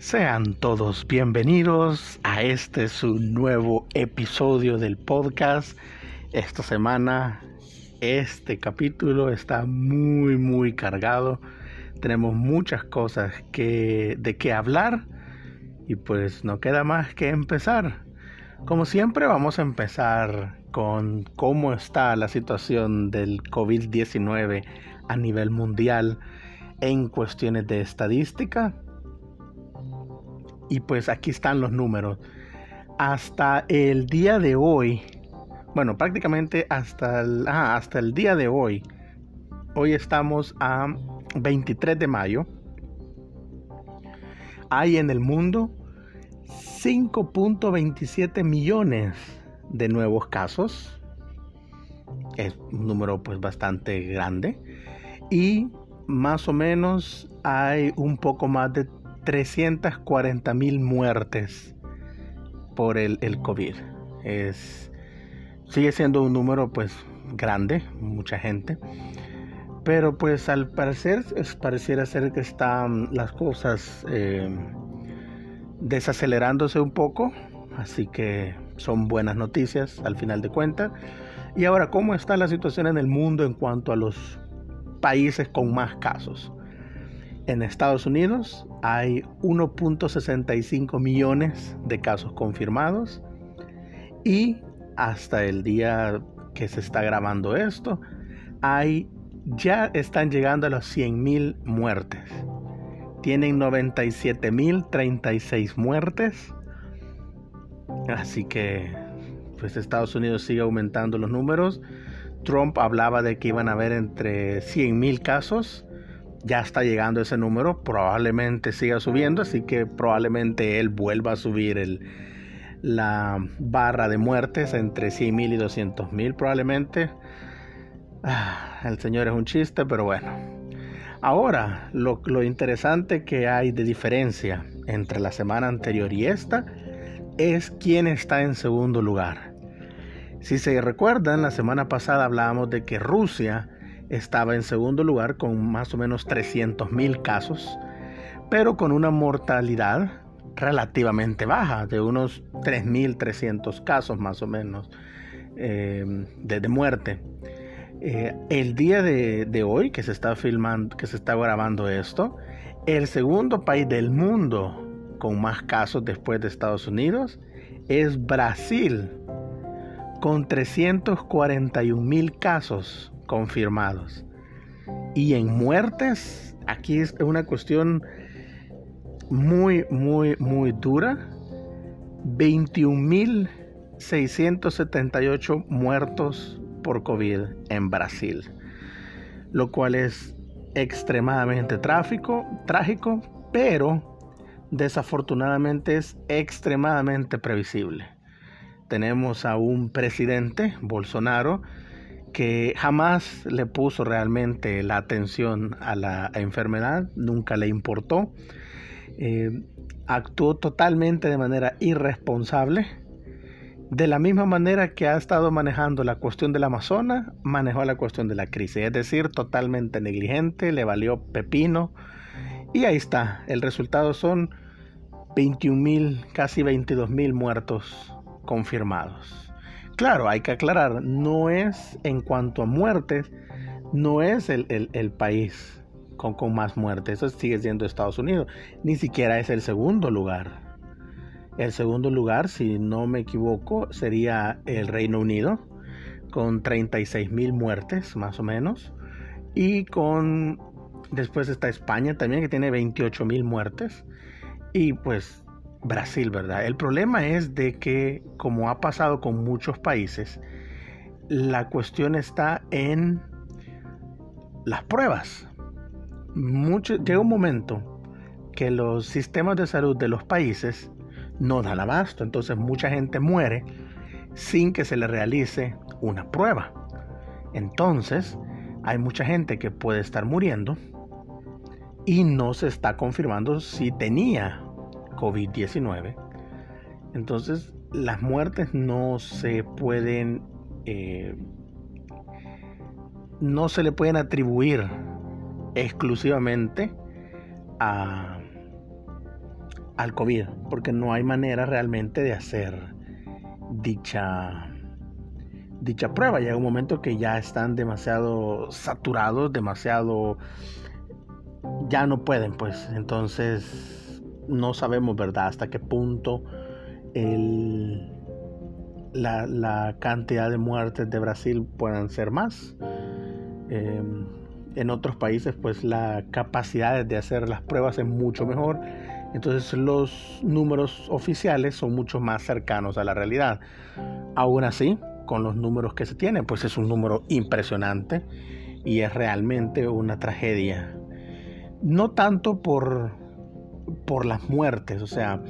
Sean todos bienvenidos a este su nuevo episodio del podcast. Esta semana este capítulo está muy muy cargado. Tenemos muchas cosas que de qué hablar y pues no queda más que empezar. Como siempre vamos a empezar con cómo está la situación del COVID-19 a nivel mundial en cuestiones de estadística y pues aquí están los números. Hasta el día de hoy, bueno, prácticamente hasta el, hasta el día de hoy, hoy estamos a 23 de mayo, hay en el mundo 5.27 millones de nuevos casos. Es un número pues bastante grande. Y más o menos hay un poco más de 340 mil muertes por el, COVID. Es, sigue siendo un número pues grande, mucha gente. Pero pues al parecer es, pareciera ser que están las cosas eh, desacelerándose un poco. Así que son buenas noticias al final de cuentas. Y ahora, ¿cómo está la situación en el mundo en cuanto a los países con más casos? En Estados Unidos hay 1.65 millones de casos confirmados y hasta el día que se está grabando esto, hay ya están llegando a los 100 mil muertes. Tienen 97 mil 36 muertes. Así que, pues Estados Unidos sigue aumentando los números. Trump hablaba de que iban a haber entre 100 mil casos ya está llegando ese número, probablemente siga subiendo, así que probablemente él vuelva a subir el, la barra de muertes entre 100.000 y 200.000 probablemente. Ah, el señor es un chiste, pero bueno. Ahora, lo, lo interesante que hay de diferencia entre la semana anterior y esta es quién está en segundo lugar. Si se recuerdan, la semana pasada hablábamos de que Rusia estaba en segundo lugar con más o menos 300 mil casos, pero con una mortalidad relativamente baja, de unos 3.300 casos más o menos eh, de, muerte. Eh, el día de, de, hoy que se está filmando, que se está grabando esto, el segundo país del mundo con más casos después de Estados Unidos es Brasil, con 341 mil casos confirmados. Y en muertes, aquí es una cuestión muy, muy, muy dura. 21.678 muertos por COVID en Brasil, lo cual es extremadamente tráfico, trágico, pero desafortunadamente es extremadamente previsible. Tenemos a un presidente, Bolsonaro, que jamás le puso realmente la atención a la enfermedad, nunca le importó, eh, actuó totalmente de manera irresponsable, de la misma manera que ha estado manejando la cuestión del Amazonas, manejó la cuestión de la crisis, es decir, totalmente negligente, le valió pepino, y ahí está, el resultado son 21 mil, casi 22 mil muertos confirmados. Claro, hay que aclarar, no es en cuanto a muertes, no es el, país con, con, más muertes, eso sigue siendo Estados Unidos, ni siquiera es el segundo lugar. El segundo lugar, si no me equivoco, sería el Reino Unido, con 36 mil muertes más o menos, y con, después está España también, que tiene 28 mil muertes, y pues Brasil, ¿verdad? El problema es de que, como ha pasado con muchos países, la cuestión está en las pruebas. llega un momento que los sistemas de salud de los países no dan abasto, entonces mucha gente muere sin que se le realice una prueba. Entonces, hay mucha gente que puede estar muriendo y no se está confirmando si tenía COVID-19. Entonces, las muertes no se pueden, eh, no se le pueden atribuir exclusivamente a, al COVID, porque no hay manera realmente de hacer dicha dicha prueba. Llega un momento que ya están demasiado saturados, demasiado ya no pueden, pues. Entonces no sabemos, ¿verdad? Hasta qué punto la, cantidad de muertes de Brasil puedan ser más. Em, en otros países, pues la capacidad de hacer las pruebas es mucho mejor. Entonces los números oficiales son mucho más cercanos a la realidad. Aún así, con los números que se tienen, pues es un número impresionante y es realmente una tragedia. No tanto por, por las muertes, o sea,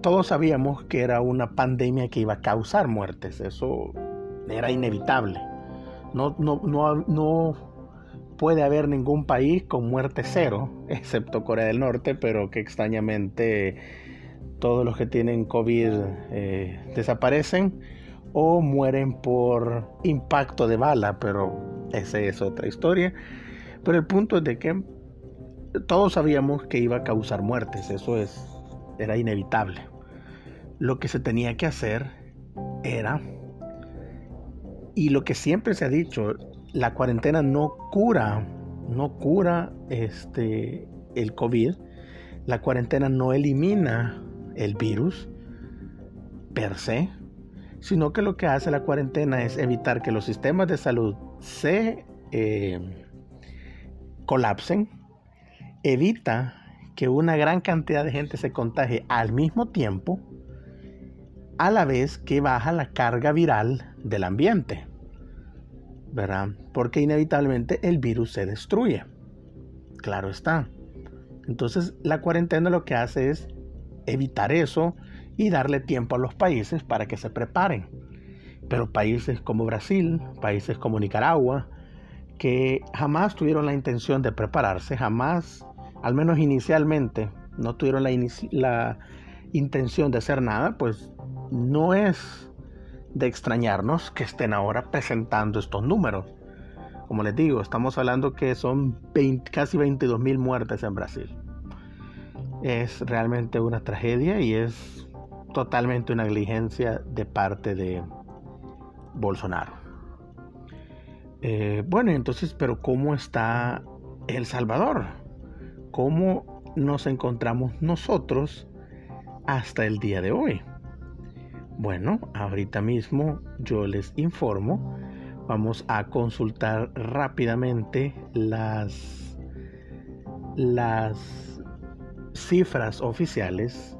todos sabíamos que era una pandemia que iba a causar muertes, eso era inevitable. No, no, no, no puede haber ningún país con muerte cero, excepto Corea del Norte, pero que extrañamente todos los que tienen COVID eh, desaparecen o mueren por impacto de bala, pero esa es otra historia. Pero el punto es de que todos sabíamos que iba a causar muertes, eso es, era inevitable. Lo que se tenía que hacer era, y lo que siempre se ha dicho, la cuarentena no cura, no cura este, el COVID. La cuarentena no elimina el virus per se, sino que lo que hace la cuarentena es evitar que los sistemas de salud se eh, colapsen, evita que una gran cantidad de gente se contagie al mismo tiempo, a la vez que baja la carga viral del ambiente. ¿verdad? Porque inevitablemente el virus se destruye. Claro está. Entonces la cuarentena lo que hace es evitar eso y darle tiempo a los países para que se preparen. Pero países como Brasil, países como Nicaragua, que jamás tuvieron la intención de prepararse, jamás, al menos inicialmente, no tuvieron la, intención de hacer nada, pues no es de extrañarnos que estén ahora presentando estos números. Como les digo, estamos hablando que son casi 22 mil muertes en Brasil. Es realmente una tragedia y es totalmente una negligencia de parte de Bolsonaro. Eh, bueno, entonces, pero ¿cómo está El Salvador? ¿Cómo nos encontramos nosotros hasta el día de hoy? Bueno, ahorita mismo yo les informo. Vamos a consultar rápidamente las, las cifras oficiales.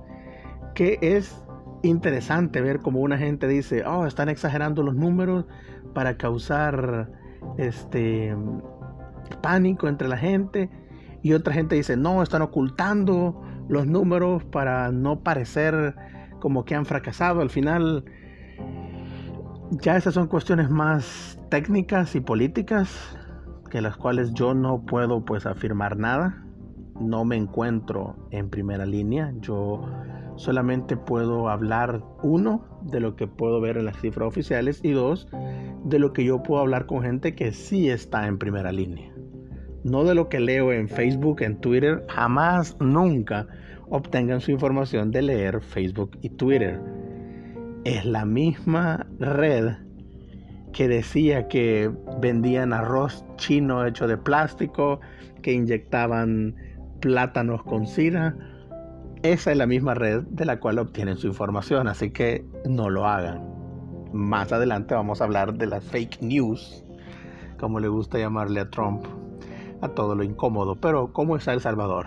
Que es interesante ver cómo una gente dice, oh, están exagerando los números para causar este pánico entre la gente. Y otra gente dice, no, están ocultando los números para no parecer como que han fracasado. Al final, ya esas son cuestiones más técnicas y políticas que las cuales yo no puedo pues afirmar nada. No me encuentro en primera línea. Yo solamente puedo hablar uno de lo que puedo ver en las cifras oficiales y dos de lo que yo puedo hablar con gente que sí está en primera línea. No de lo que leo en Facebook, en Twitter, jamás, nunca obtengan su información de leer Facebook y Twitter. Es la misma red que decía que vendían arroz chino hecho de plástico, que inyectaban plátanos con sida. Esa es la misma red de la cual obtienen su información, así que no lo hagan. Más adelante vamos a hablar de las fake news, como le gusta llamarle a Trump, a todo lo incómodo. Pero, ¿cómo está El Salvador?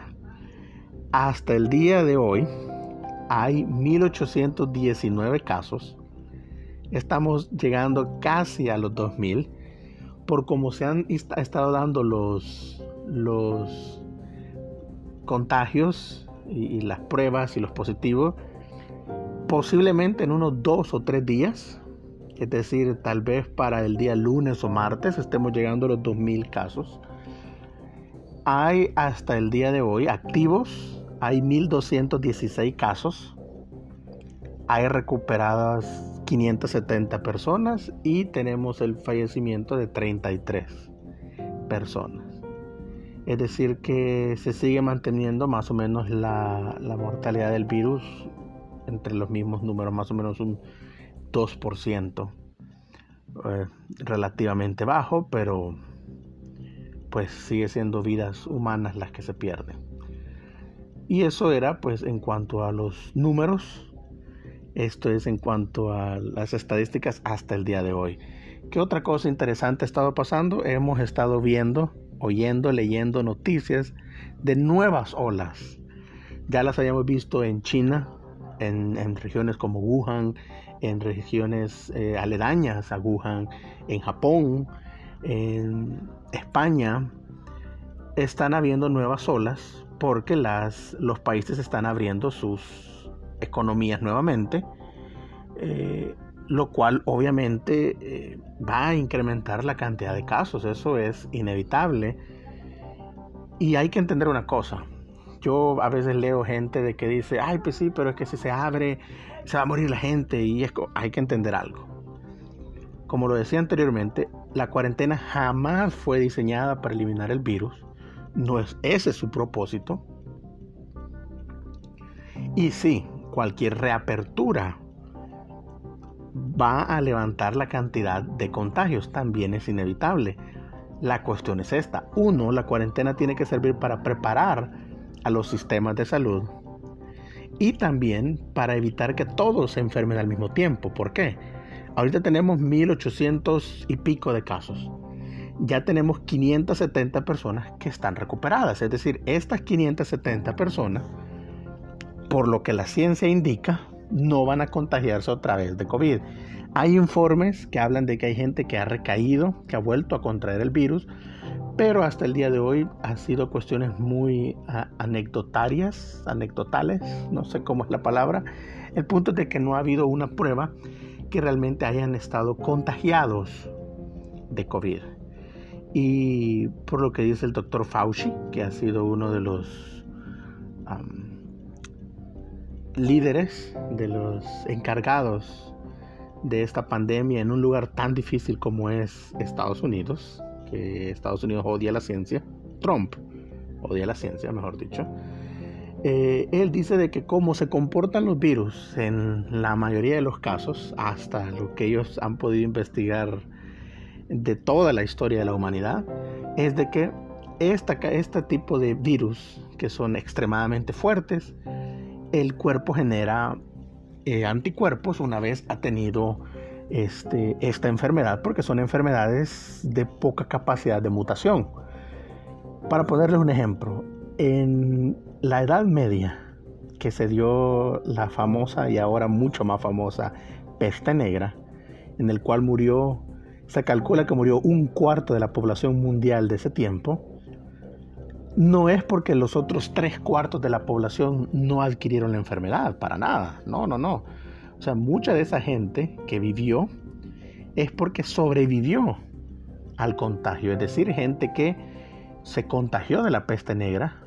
Hasta el día de hoy hay 1819 casos. Estamos llegando casi a los 2000 por cómo se han estado dando los, los contagios y, las pruebas y los positivos. Posiblemente en unos dos o tres días, es decir, tal vez para el día lunes o martes estemos llegando a los 2000 casos. Hay hasta el día de hoy activos hay 1.216 casos, hay recuperadas 570 personas y tenemos el fallecimiento de 33 personas. Es decir, que se sigue manteniendo más o menos la, mortalidad del virus entre los mismos números, más o menos un 2%. Eh, relativamente bajo, pero pues sigue siendo vidas humanas las que se pierden. Y eso era pues en cuanto a los números, esto es en cuanto a las estadísticas hasta el día de hoy. ¿Qué otra cosa interesante ha estado pasando? Hemos estado viendo oyendo, leyendo noticias de nuevas olas. Ya las habíamos visto en China, en, regiones como Wuhan, en regiones eh, aledañas a Wuhan, en Japón, en España. Están habiendo nuevas olas porque las, los países están abriendo sus economías nuevamente. Eh, lo cual obviamente eh, va a incrementar la cantidad de casos, eso es inevitable. Y hay que entender una cosa, yo a veces leo gente de que dice, ay, pues sí, pero es que si se abre, se va a morir la gente y es, hay que entender algo. Como lo decía anteriormente, la cuarentena jamás fue diseñada para eliminar el virus, no es ese su propósito. Y sí, cualquier reapertura va a levantar la cantidad de contagios, también es inevitable. La cuestión es esta. Uno, la cuarentena tiene que servir para preparar a los sistemas de salud y también para evitar que todos se enfermen al mismo tiempo. ¿Por qué? Ahorita tenemos 1800 y pico de casos. Ya tenemos 570 personas que están recuperadas. Es decir, estas 570 personas, por lo que la ciencia indica, no van a contagiarse otra vez de COVID. Hay informes que hablan de que hay gente que ha recaído, que ha vuelto a contraer el virus, pero hasta el día de hoy ha sido cuestiones muy anecdotarias, anecdotales, no sé cómo es la palabra. El punto es de que no ha habido una prueba que realmente hayan estado contagiados de COVID. Y por lo que dice el doctor Fauci, que ha sido uno de los líderes, de los encargados de esta pandemia en un lugar tan difícil como es Estados Unidos, que Estados Unidos odia la ciencia, Trump odia la ciencia, mejor dicho. Eh, él dice de que cómo se comportan los virus en la mayoría de los casos, hasta lo que ellos han podido investigar de toda la historia de la humanidad, es de que esta, este tipo de virus, que son extremadamente fuertes, el cuerpo genera eh, anticuerpos una vez ha tenido este, esta enfermedad, porque son enfermedades de poca capacidad de mutación. Para ponerles un ejemplo, en la Edad Media, que se dio la famosa y ahora mucho más famosa peste negra, en el cual murió, se calcula que murió un cuarto de la población mundial de ese tiempo, no es porque los otros tres cuartos de la población no adquirieron la enfermedad, para nada, no, no, no. O sea, mucha de esa gente que vivió es porque sobrevivió al contagio, es decir, gente que se contagió de la peste negra,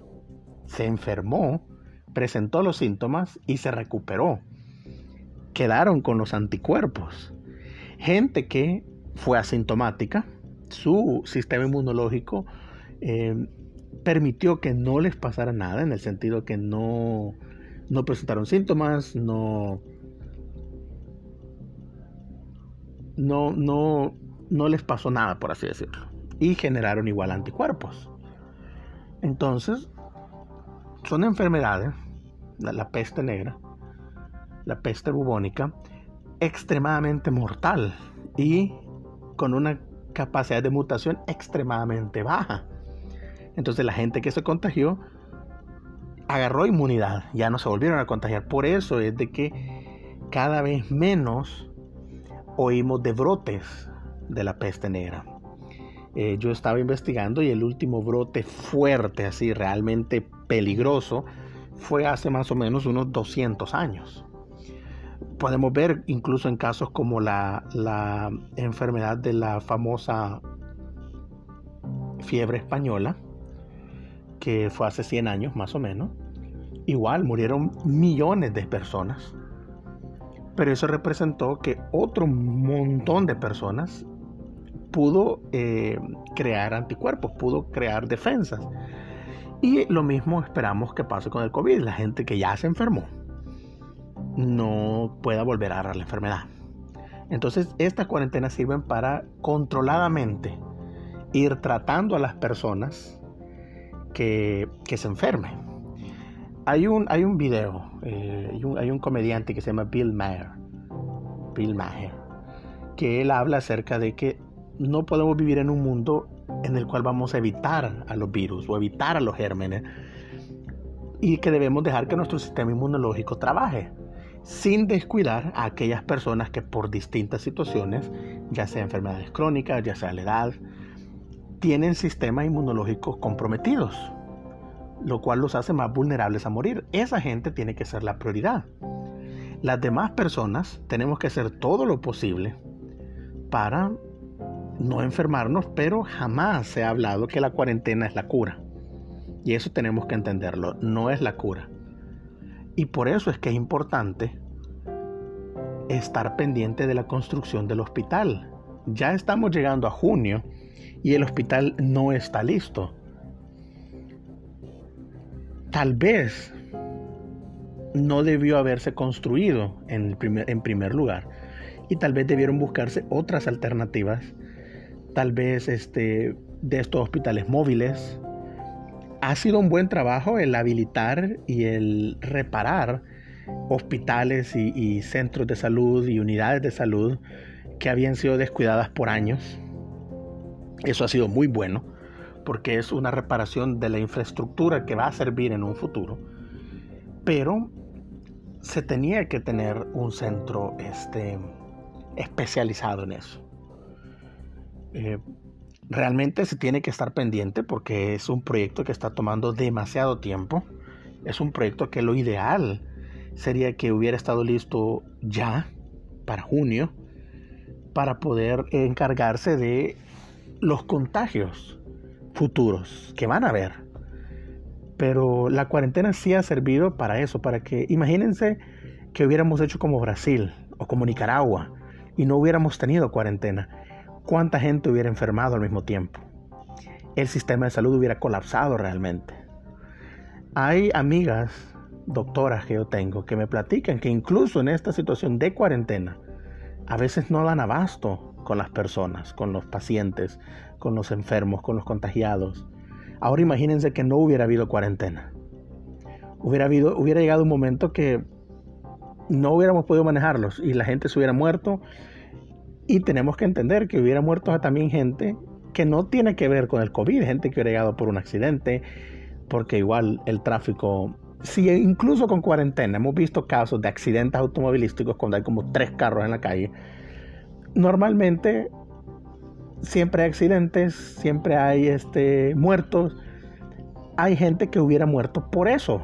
se enfermó, presentó los síntomas y se recuperó. Quedaron con los anticuerpos. Gente que fue asintomática, su sistema inmunológico eh, permitió que no les pasara nada, en el sentido que no, no presentaron síntomas, no, no, no, no les pasó nada, por así decirlo. Y generaron igual anticuerpos. Entonces, son enfermedades, la, peste negra, la peste bubónica, extremadamente mortal y con una capacidad de mutación extremadamente baja. Entonces la gente que se contagió agarró inmunidad, ya no se volvieron a contagiar. Por eso es de que cada vez menos oímos de brotes de la peste negra. Eh, yo estaba investigando y el último brote fuerte, así realmente peligroso, fue hace más o menos unos 200 años. Podemos ver incluso en casos como la, la enfermedad de la famosa fiebre española, que fue hace 100 años más o menos, igual murieron millones de personas. Pero eso representó que otro montón de personas pudo eh, crear anticuerpos, pudo crear defensas. Y lo mismo esperamos que pase con el COVID. La gente que ya se enfermó no pueda volver a agarrar la enfermedad. Entonces, estas cuarentenas sirven para controladamente ir tratando a las personas que, se enfermen. Hay un, hay un video, eh, hay, un, comediante que se llama Bill Maher, Bill Maher, que él habla acerca de que no podemos vivir en un mundo en el cual vamos a evitar a los virus o evitar a los gérmenes y que debemos dejar que nuestro sistema inmunológico trabaje sin descuidar a aquellas personas que por distintas situaciones, ya sea enfermedades crónicas, ya sea la edad, tienen sistemas inmunológicos comprometidos, lo cual los hace más vulnerables a morir. Esa gente tiene que ser la prioridad. Las demás personas tenemos que hacer todo lo posible para no enfermarnos, pero jamás se ha hablado que la cuarentena es la cura. Y eso tenemos que entenderlo, no es la cura. Y por eso es que es importante estar pendiente de la construcción del hospital. Ya estamos llegando a junio y el hospital no está listo. Tal vez no debió haberse construido en, primer, primer lugar y tal vez debieron buscarse otras alternativas, tal vez este, de estos hospitales móviles, ha sido un buen trabajo el habilitar y el reparar hospitales y, centros de salud y unidades de salud que habían sido descuidadas por años. Eso ha sido muy bueno porque es una reparación de la infraestructura que va a servir en un futuro. Pero se tenía que tener un centro este, especializado en eso. Eh, realmente se tiene que estar pendiente porque es un proyecto que está tomando demasiado tiempo. Es un proyecto que lo ideal sería que hubiera estado listo ya para junio para poder encargarse de los contagios futuros que van a haber. Pero la cuarentena sí ha servido para eso, para que imagínense que hubiéramos hecho como Brasil o como Nicaragua y no hubiéramos tenido cuarentena cuánta gente hubiera enfermado al mismo tiempo. El sistema de salud hubiera colapsado realmente. Hay amigas, doctoras que yo tengo, que me platican que incluso en esta situación de cuarentena, a veces no dan abasto con las personas, con los pacientes, con los enfermos, con los contagiados. Ahora imagínense que no hubiera habido cuarentena. Hubiera, habido, hubiera llegado un momento que no hubiéramos podido manejarlos y la gente se hubiera muerto y tenemos que entender que hubiera muerto también gente que no tiene que ver con el COVID, gente que hubiera llegado por un accidente, porque igual el tráfico, si incluso con cuarentena hemos visto casos de accidentes automovilísticos cuando hay como tres carros en la calle, normalmente siempre hay accidentes, siempre hay este, muertos, hay gente que hubiera muerto por eso.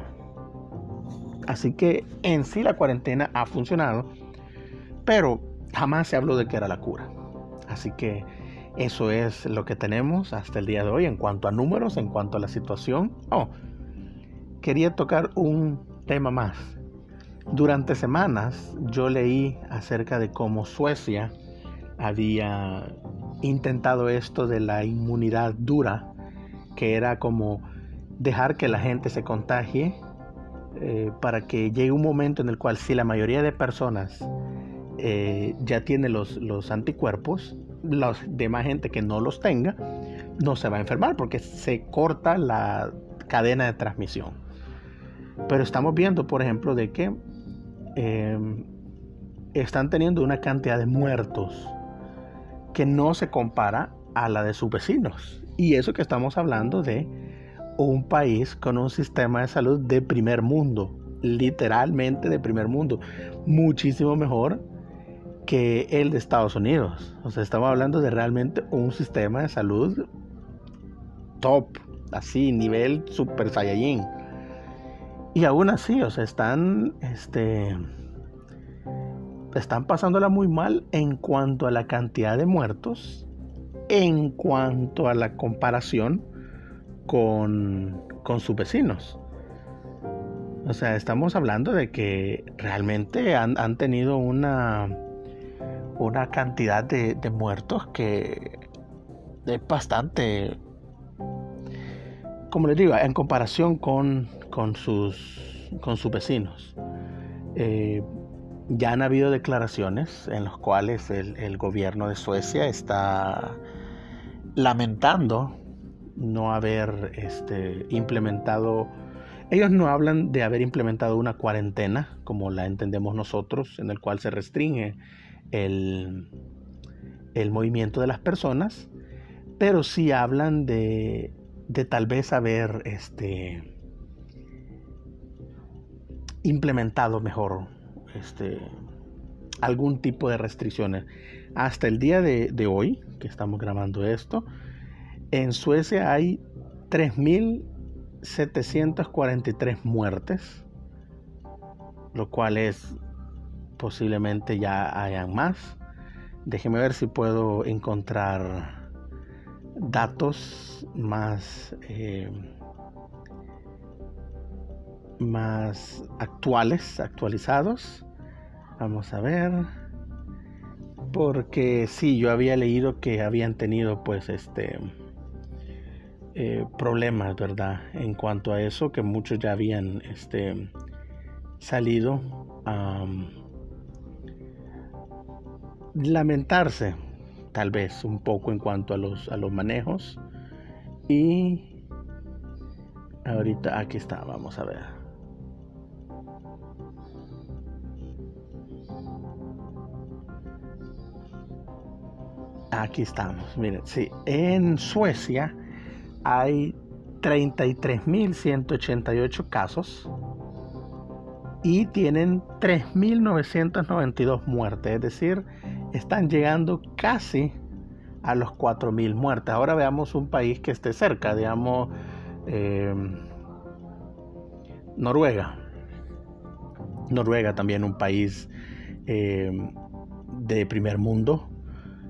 Así que en sí la cuarentena ha funcionado, pero jamás se habló de que era la cura. Así que eso es lo que tenemos hasta el día de hoy en cuanto a números, en cuanto a la situación. Oh, quería tocar un tema más. Durante semanas yo leí acerca de cómo Suecia había intentado esto de la inmunidad dura, que era como dejar que la gente se contagie eh, para que llegue un momento en el cual si la mayoría de personas eh, ya tiene los, anticuerpos, la demás gente que no los tenga no se va a enfermar porque se corta la cadena de transmisión. Pero estamos viendo, por ejemplo, de que em, están teniendo una cantidad de muertos que no se compara a la de sus vecinos. Y eso que estamos hablando de un país con un sistema de salud de primer mundo, literalmente de primer mundo, muchísimo mejor que el de Estados Unidos. O sea, estamos hablando de realmente un sistema de salud top, así, nivel super saiyajin. Y aún así, o sea, están, este, están pasándola muy mal en cuanto a la cantidad de muertos, en cuanto a la comparación con, con sus vecinos. O sea, estamos hablando de que realmente han, han tenido una una cantidad de, muertos que es bastante, como les digo, en comparación con, sus, vecinos. Eh, ya han habido declaraciones en las cuales el, el gobierno de Suecia está lamentando no haber este, implementado, ellos no hablan de haber implementado una cuarentena como la entendemos nosotros, en el cual se restringe el, el movimiento de las personas, pero sí hablan de, de tal vez haber este, implementado mejor este, algún tipo de restricciones. Hasta el día de, de hoy, que estamos grabando esto, en Suecia hay 3.743 muertes, lo cual es posiblemente ya hayan más. Déjeme ver si puedo encontrar datos más, eh, más actuales, actualizados. Vamos a ver. Porque sí, yo había leído que habían tenido pues este eh, problemas, ¿verdad? En cuanto a eso, que muchos ya habían este, salido a lamentarse, tal vez un poco en cuanto a los, a los manejos. Y ahorita aquí está, vamos a ver. Aquí estamos, miren, sí, en Suecia hay 33.188 casos y tienen 3.992 muertes, es decir, están llegando casi a los 4.000 muertes. Ahora veamos un país que esté cerca, digamos em, Noruega. Noruega también un país em, de primer mundo,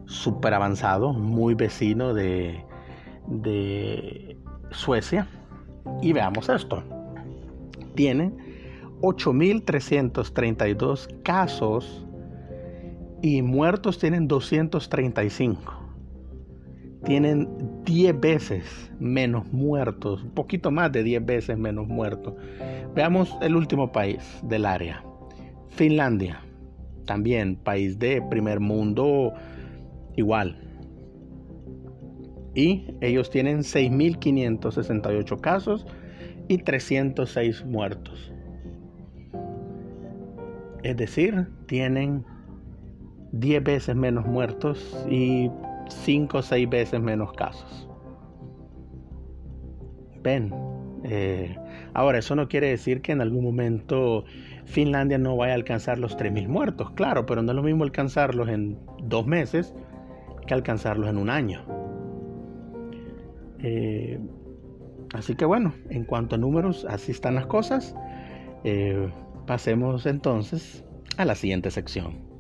súper avanzado, muy vecino de, de Suecia. Y veamos esto. Tiene 8.332 casos y muertos tienen 235. Tienen 10 veces menos muertos, un poquito más de 10 veces menos muertos. Veamos el último país del área, Finlandia. También país de primer mundo igual, y ellos tienen 6.568 casos y 306 muertos. Es decir, tienen 10 veces menos muertos y 5 o 6 veces menos casos. Ven, eh, ahora eso no quiere decir que en algún momento Finlandia no vaya a alcanzar los 3.000 muertos, claro, pero no es lo mismo alcanzarlos en dos meses que alcanzarlos en un año. Eh, así que bueno, en cuanto a números, así están las cosas. Eh, pasemos entonces a la siguiente sección.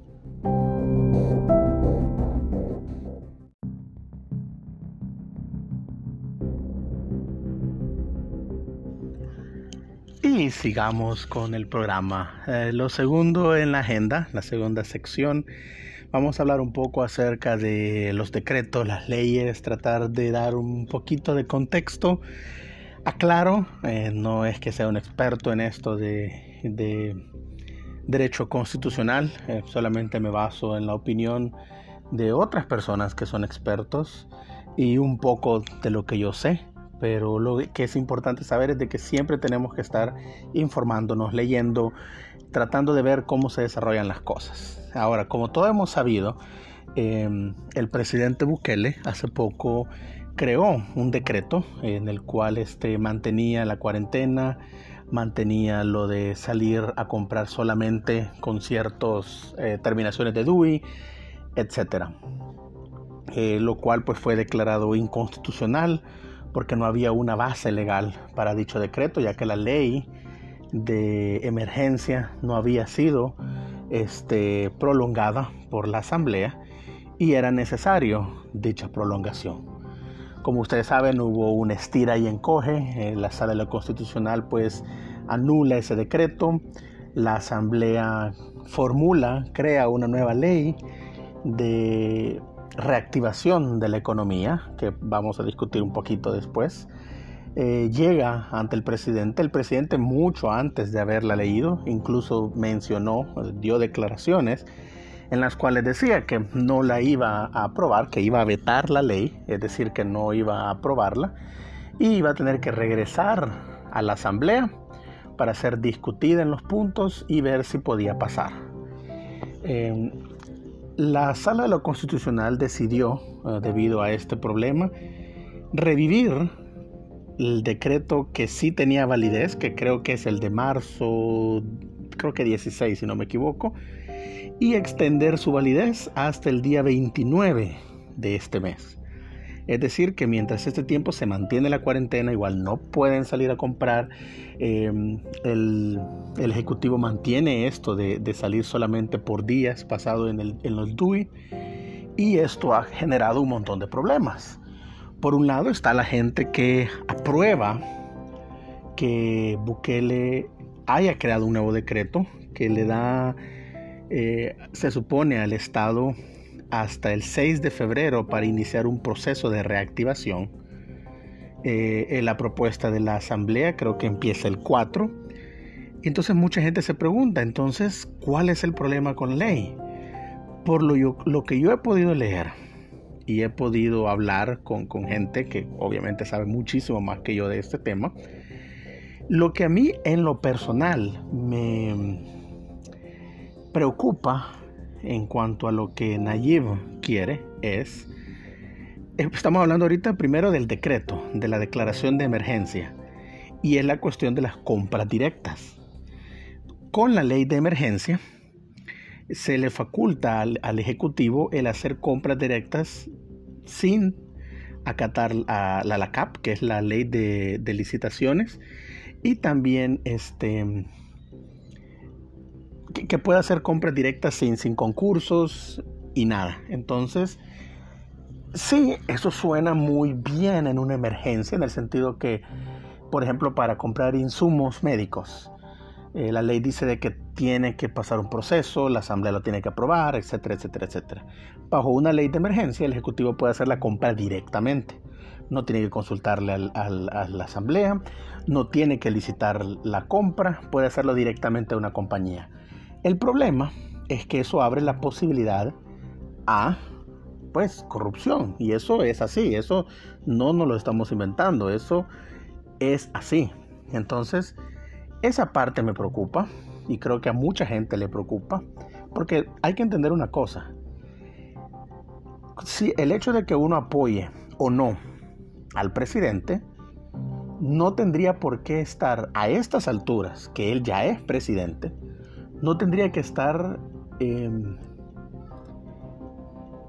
Sigamos con el programa. Eh, lo segundo en la agenda, la segunda sección, Vamos a hablar un poco acerca de los decretos, las leyes, tratar de dar un poquito de contexto. Aclaro, eh, no es que sea un experto en esto de, derecho constitucional, eh, solamente me baso en la opinión de otras personas que son expertos y un poco de lo que yo sé. Pero lo que es importante saber es de que siempre tenemos que estar informándonos, leyendo, tratando de ver cómo se desarrollan las cosas. Ahora, como todos hemos sabido, em, el presidente Bukele hace poco creó un decreto en el cual este, mantenía la cuarentena, mantenía lo de salir a comprar solamente con ciertas eh, terminaciones de DUI, etc. Eh, lo cual pues fue declarado inconstitucional porque no había una base legal para dicho decreto, ya que la ley de emergencia no había sido este, prolongada por la Asamblea y era necesario dicha prolongación. Como ustedes saben, hubo un estira y encoge. la sala de la constitucional pues anula ese decreto. La Asamblea formula, crea una nueva ley de reactivación de la economía, que vamos a discutir un poquito después, eh, llega ante el presidente. El presidente mucho antes de haberla leído, incluso mencionó, dio declaraciones en las cuales decía que no la iba a aprobar, que iba a vetar la ley, es decir, que no iba a aprobarla, y iba a tener que regresar a la asamblea para ser discutida en los puntos y ver si podía pasar. Eh, la sala de lo constitucional decidió, eh, debido a este problema, revivir el decreto que sí tenía validez, que creo que es el de marzo, creo que 16 si no me equivoco, y extender su validez hasta el día 29 de este mes. Es decir, que mientras este tiempo se mantiene la cuarentena, igual no pueden salir a comprar. Em, el, Ejecutivo mantiene esto de, salir solamente por días pasado en, en los DUI. Y esto ha generado un montón de problemas. Por un lado está la gente que aprueba que Bukele haya creado un nuevo decreto que le da, eh, se supone al Estado hasta el 6 de febrero para iniciar un proceso de reactivación. Eh, la propuesta de la Asamblea creo que empieza el 4. Entonces mucha gente se pregunta, entonces, ¿cuál es el problema con ley? Por lo, lo que yo he podido leer y he podido hablar con, con gente que obviamente sabe muchísimo más que yo de este tema, lo que a mí en lo personal me preocupa en cuanto a lo que Nayib quiere es, eh, estamos hablando ahorita primero del decreto, de la declaración de emergencia, y es la cuestión de las compras directas. Con la ley de emergencia se le faculta al, Ejecutivo el hacer compras directas sin acatar a la, la CAP, que es la ley de, de licitaciones, y también este que, pueda hacer compras directas sin, sin concursos y nada. Entonces, sí, eso suena muy bien en una emergencia, en el sentido que, por ejemplo, para comprar insumos médicos, eh, la ley dice de que tiene que pasar un proceso, la asamblea lo tiene que aprobar, etcétera, etcétera, etcétera. Bajo una ley de emergencia, el ejecutivo puede hacer la compra directamente. No tiene que consultarle a la asamblea, no tiene que licitar la compra, puede hacerlo directamente a una compañía. El problema es que eso abre la posibilidad a pues corrupción y eso es así, eso no nos lo estamos inventando, eso es así. Entonces, esa parte me preocupa y creo que a mucha gente le preocupa porque hay que entender una cosa. Si el hecho de que uno apoye o no al presidente no tendría por qué estar a estas alturas, que él ya es presidente, no tendría que estar em,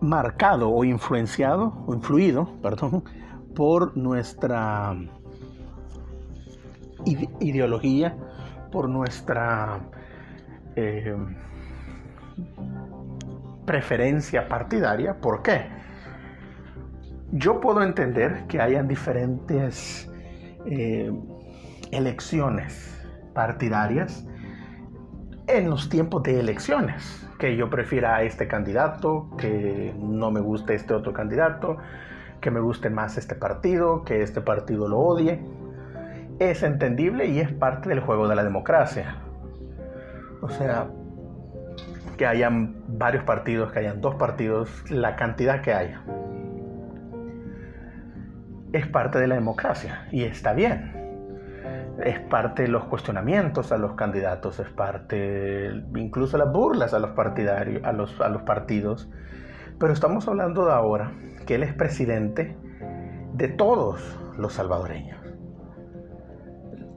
marcado o influenciado o influido, perdón, por nuestra ideología, por nuestra em, preferencia partidaria. ¿Por qué? Yo puedo entender que hayan diferentes em, elecciones partidarias en los tiempos de elecciones, que yo prefiera a este candidato, que no me guste este otro candidato, que me guste más este partido, que este partido lo odie. Es entendible y es parte del juego de la democracia. O sea, que hayan varios partidos, que hayan dos partidos, la cantidad que haya. Es parte de la democracia y está bien es parte de los cuestionamientos a los candidatos, es parte incluso las burlas a los partidarios, a los, a los partidos. Pero estamos hablando de ahora que él es presidente de todos los salvadoreños.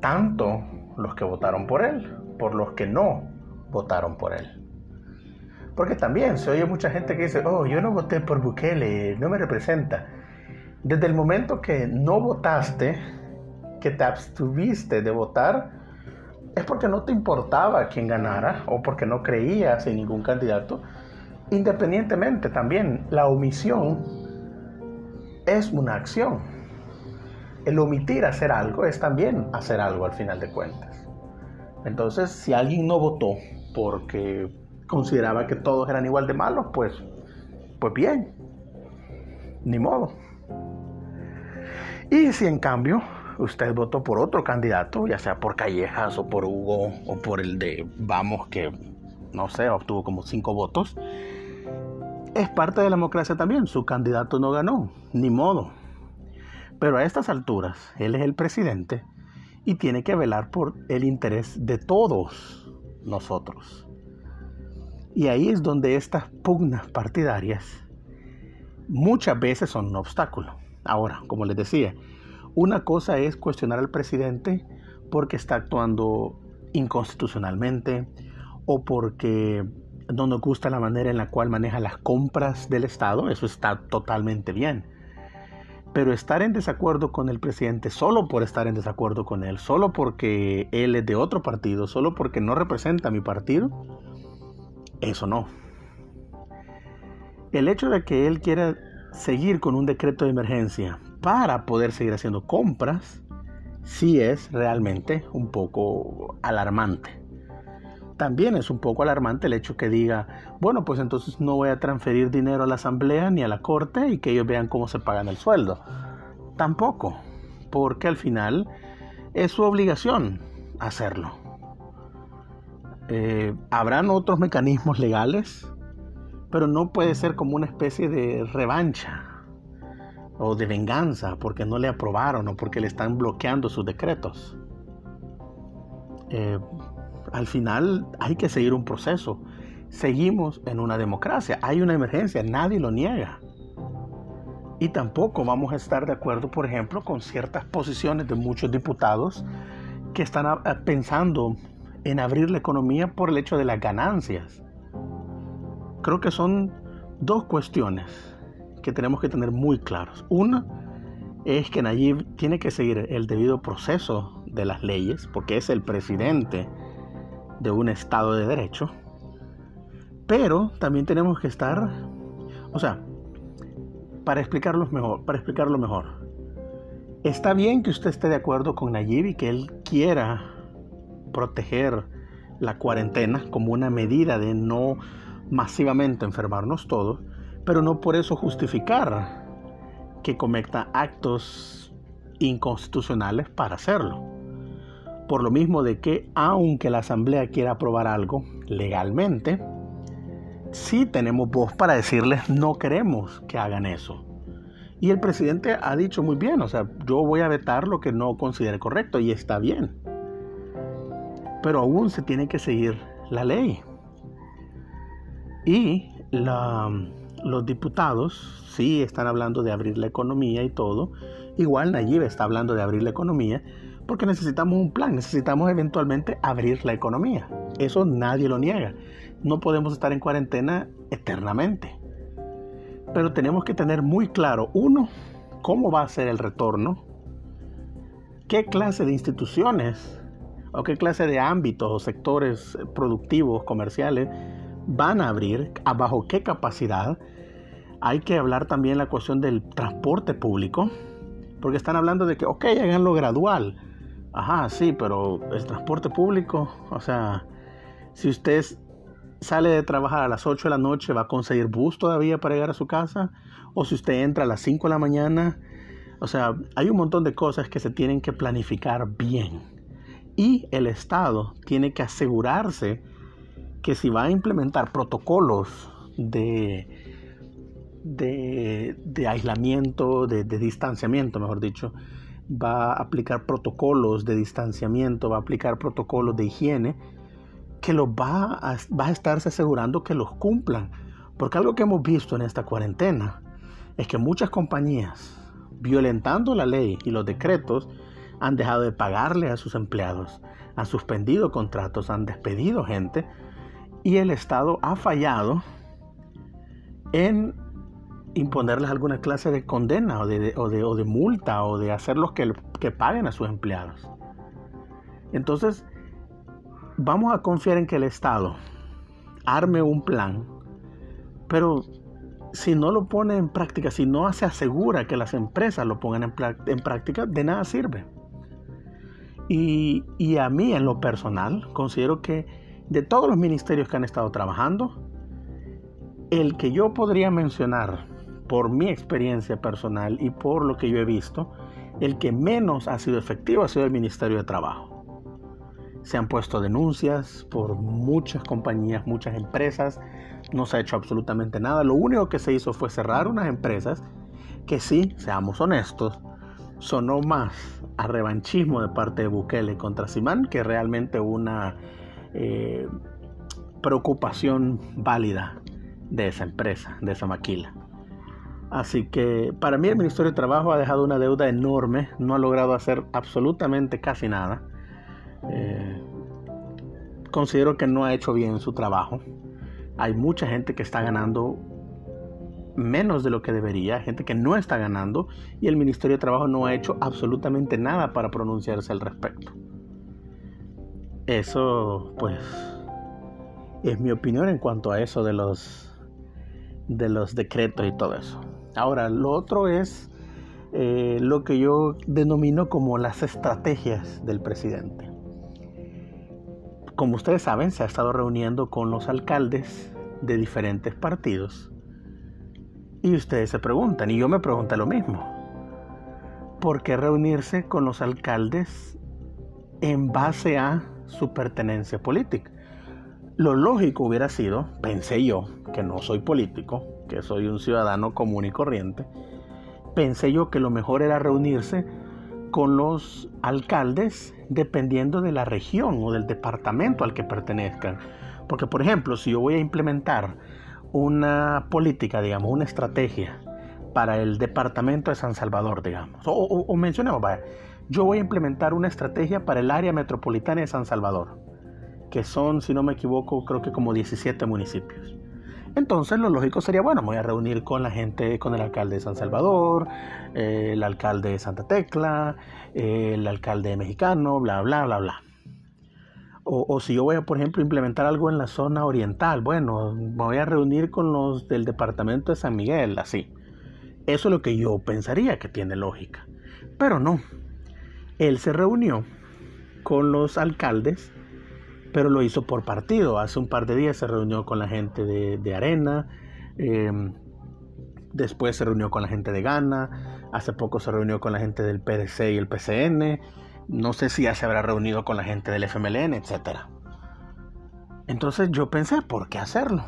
Tanto los que votaron por él, por los que no votaron por él. Porque también se oye mucha gente que dice, oh, yo no voté por Bukele, no me representa. Desde el momento que no votaste, que te abstuviste de votar es porque no te importaba quién ganara o porque no creías en ningún candidato. Independientemente también, la omisión es una acción. El omitir hacer algo es también hacer algo al final de cuentas. Entonces, si alguien no votó porque consideraba que todos eran igual de malos, pues, pues bien. ni modo. Y si en cambio usted votó por otro candidato, ya sea por Callejas o por Hugo o por el de Vamos, que no sé, obtuvo como cinco votos, es parte de la democracia también. Su candidato no ganó, ni modo. Pero a estas alturas, él es el presidente y tiene que velar por el interés de todos nosotros. Y ahí es donde estas pugnas partidarias muchas veces son un obstáculo. Ahora, como les decía, una cosa es cuestionar al presidente porque está actuando inconstitucionalmente o porque no nos gusta la manera en la cual maneja las compras del Estado, eso está totalmente bien. Pero estar en desacuerdo con el presidente solo por estar en desacuerdo con él, solo porque él es de otro partido, solo porque no representa a mi partido, eso no. El hecho de que él quiera seguir con un decreto de emergencia para poder seguir haciendo compras, sí es realmente un poco alarmante también es un poco alarmante el hecho que diga, bueno, pues entonces no voy a transferir dinero a la asamblea ni a la corte y que ellos vean cómo se pagan el sueldo. Tampoco, porque al final es su obligación hacerlo. Eh, habrán otros mecanismos legales, pero no puede ser como una especie de revancha o de venganza porque no le aprobaron o porque le están bloqueando sus decretos. Eh, al final hay que seguir un proceso. Seguimos en una democracia, hay una emergencia, nadie lo niega. Y tampoco vamos a estar de acuerdo, por ejemplo, con ciertas posiciones de muchos diputados que están pensando en abrir la economía por el hecho de las ganancias. Creo que son dos cuestiones que tenemos que tener muy claros. Una es que Nayib tiene que seguir el debido proceso de las leyes, porque es el presidente de un Estado de Derecho, pero también tenemos que estar, o sea, para explicarlo mejor, para explicarlo mejor. Está bien que usted esté de acuerdo con Nayib y que él quiera proteger la cuarentena como una medida de no masivamente enfermarnos todos, pero no por eso justificar que cometa actos inconstitucionales para hacerlo por lo mismo de que aunque la Asamblea quiera aprobar algo legalmente, sí tenemos voz para decirles no queremos que hagan eso. Y el presidente ha dicho muy bien, o sea, yo voy a vetar lo que no considere correcto y está bien. Pero aún se tiene que seguir la ley. Y los diputados sí están hablando de abrir la economía y todo. Igual Nayib está hablando de abrir la economía, porque necesitamos un plan, necesitamos eventualmente abrir la economía. Eso nadie lo niega. No podemos estar en cuarentena eternamente. Pero tenemos que tener muy claro, uno, cómo va a ser el retorno, qué clase de instituciones o qué clase de ámbitos o sectores productivos, comerciales van a abrir, bajo qué capacidad. Hay que hablar también la cuestión del transporte público, porque están hablando de que, ok, háganlo gradual Ajá, sí, pero el transporte público, o sea, si usted sale de trabajar a las 8 de la noche, ¿va a conseguir bus todavía para llegar a su casa? O si usted entra a las 5 de la mañana, o sea, hay un montón de cosas que se tienen que planificar bien. Y el Estado tiene que asegurarse que si va a implementar protocolos de, de, aislamiento, de distanciamiento, mejor dicho, va a aplicar protocolos de distanciamiento, va a aplicar protocolos de higiene, que los va a, va estarse asegurando que los cumplan. Porque algo que hemos visto en esta cuarentena es que muchas compañías, violentando la ley y los decretos, han dejado de pagarle a sus empleados, han suspendido contratos, han despedido gente y el Estado ha fallado en imponerles alguna clase de condena o de, o de, multa o de hacerlos que, que paguen a sus empleados. Entonces, vamos a confiar en que el Estado arme un plan, pero si no lo pone en práctica, si no se asegura que las empresas lo pongan en, en práctica, de nada sirve. Y, y, a mí en lo personal, considero que de todos los ministerios que han estado trabajando, el que yo podría mencionar por mi experiencia personal y por lo que yo he visto, el que menos ha sido efectivo ha sido el Ministerio de Trabajo. Se han puesto denuncias por muchas compañías, muchas empresas. No se ha hecho absolutamente nada. Lo único que se hizo fue cerrar unas empresas que sí, seamos honestos, sonó más a revanchismo de parte de Bukele contra Simán que realmente una eh, preocupación válida de esa empresa, de esa maquila. Así que para mí el Ministerio de Trabajo ha dejado una deuda enorme, no ha logrado hacer absolutamente casi nada. Eh, considero que no ha hecho bien su trabajo. Hay mucha gente que está ganando menos de lo que debería, gente que no está ganando y el Ministerio de Trabajo no ha hecho absolutamente nada para pronunciarse al respecto. Eso, pues, es mi opinión en cuanto a eso de los de los decretos y todo eso. Ahora, lo otro es eh, lo que yo denomino como las estrategias del presidente. Como ustedes saben, se ha estado reuniendo con los alcaldes de diferentes partidos y ustedes se preguntan, y yo me pregunto lo mismo, ¿por qué reunirse con los alcaldes en base a su pertenencia política? Lo lógico hubiera sido, pensé yo, que no soy político, que soy un ciudadano común y corriente, pensé yo que lo mejor era reunirse con los alcaldes dependiendo de la región o del departamento al que pertenezcan. Porque, por ejemplo, si yo voy a implementar una política, digamos, una estrategia para el departamento de San Salvador, digamos. O, mencionemos, vaya, yo voy a implementar una estrategia para el área metropolitana de San Salvador, que son, si no me equivoco, creo que como 17 municipios. Entonces lo lógico sería, bueno, me voy a reunir con la gente, con el alcalde de San Salvador, eh, el alcalde de Santa Tecla, eh, el alcalde mexicano, bla, bla, bla, bla. O, si yo voy a, por ejemplo, implementar algo en la zona oriental, bueno, me voy a reunir con los del departamento de San Miguel, así. Eso es lo que yo pensaría que tiene lógica. Pero no. Él se reunió con los alcaldes, pero lo hizo por partido. Hace un par de días se reunió con la gente de, Arena, em, después se reunió con la gente de Ghana, hace poco se reunió con la gente del PDC y el PCN no sé si ya se habrá reunido con la gente del FMLN, etc. Entonces yo pensé, ¿por qué hacerlo?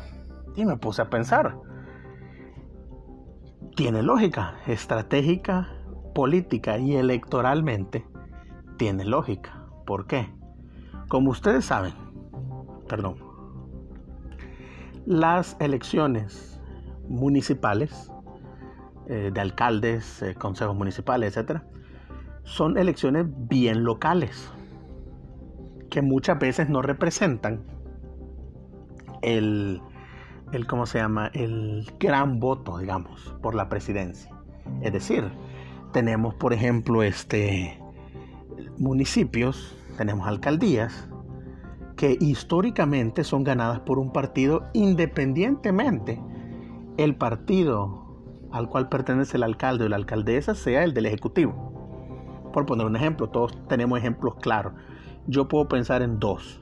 Y me puse a pensar. Tiene lógica, estratégica, política y electoralmente. Tiene lógica. ¿Por qué? Como ustedes saben, perdón, las elecciones municipales, eh, de alcaldes, eh, consejos municipales, etcétera, son elecciones bien locales, que muchas veces no representan el, el ¿cómo se llama? El gran voto, digamos, por la presidencia. Es decir, tenemos, por ejemplo, este municipios, tenemos alcaldías que históricamente son ganadas por un partido independientemente el partido al cual pertenece el alcalde o la alcaldesa sea el del ejecutivo. Por poner un ejemplo, todos tenemos ejemplos claros. Yo puedo pensar en dos.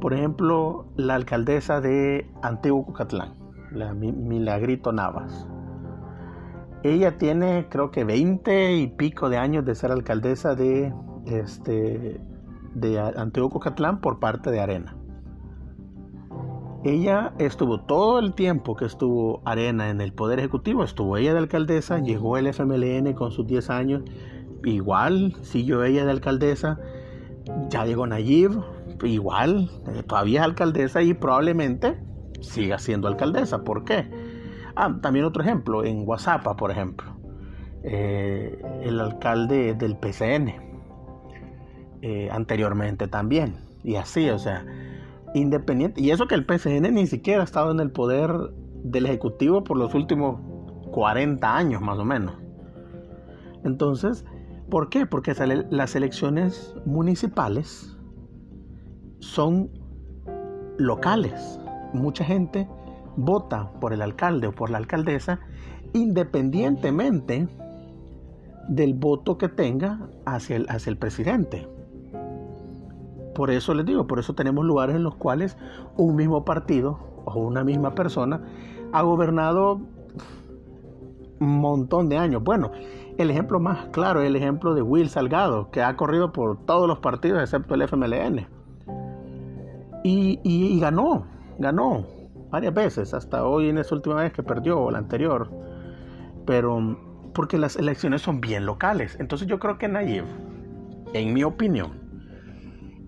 Por ejemplo, la alcaldesa de Antiguo Cucatlán, la Milagrito Navas. Ella tiene creo que 20 y pico de años de ser alcaldesa de, este, de Antiguo Cucatlán por parte de Arena. Ella estuvo todo el tiempo que estuvo Arena en el Poder Ejecutivo, estuvo ella de alcaldesa, llegó el FMLN con sus 10 años igual siguió ella de alcaldesa, ya llegó Nayib, igual, eh, todavía es alcaldesa y probablemente siga siendo alcaldesa. ¿Por qué? Ah, también otro ejemplo, en Guasapa, por ejemplo, eh, el alcalde del PCN, eh, anteriormente también, y así, o sea, independiente, y eso que el PCN ni siquiera ha estado en el poder del Ejecutivo por los últimos 40 años más o menos. Entonces, ¿Por qué? Porque las elecciones municipales son locales. Mucha gente vota por el alcalde o por la alcaldesa independientemente del voto que tenga hacia el, hacia el presidente. Por eso les digo, por eso tenemos lugares en los cuales un mismo partido o una misma persona ha gobernado un montón de años. Bueno, el ejemplo más claro es el ejemplo de Will Salgado, que ha corrido por todos los partidos excepto el FMLN. Y, ganó, ganó varias veces, hasta hoy en esa última vez que perdió, o la anterior. Pero porque las elecciones son bien locales. Entonces yo creo que Nayib, en mi opinión,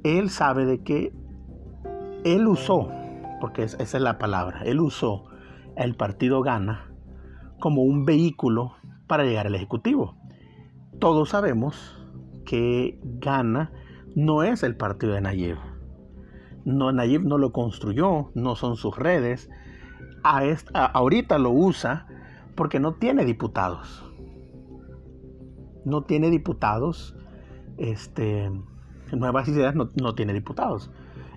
él sabe de que él usó, porque esa es la palabra, él usó el partido Gana como un vehículo para llegar al Ejecutivo. Todos sabemos que Gana no es el partido de Nayib. Nayib no lo construyó, no son sus redes. A ahorita lo usa porque no tiene diputados. No tiene diputados. Este, Nuevas Ideas no, tiene diputados.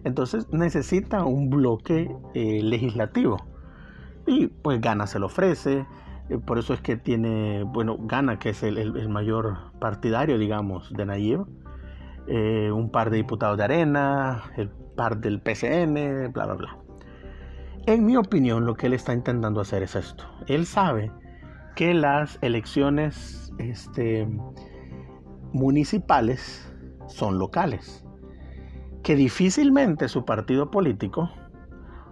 Entonces necesita un bloque eh, legislativo. Y pues Gana se lo ofrece. Eh, por eso es que tiene, bueno, Gana, que es el, mayor partidario, digamos, de Nayib. Eh, un par de diputados de Arena, el par del PCN, bla, bla, bla. En mi opinión, lo que él está intentando hacer es esto. Él sabe que las elecciones este, municipales son locales, que difícilmente su partido político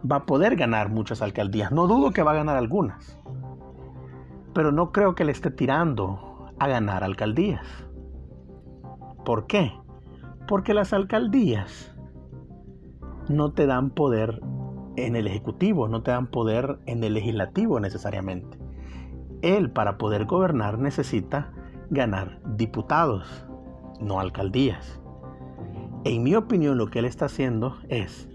va a poder ganar muchas alcaldías. No dudo que va a ganar algunas, pero no creo que le esté tirando a ganar alcaldías. ¿Por qué? Porque las alcaldías no te dan poder en el Ejecutivo, no te dan poder en el Legislativo necesariamente. Él para poder gobernar necesita ganar diputados, no alcaldías. En mi opinión lo que él está haciendo es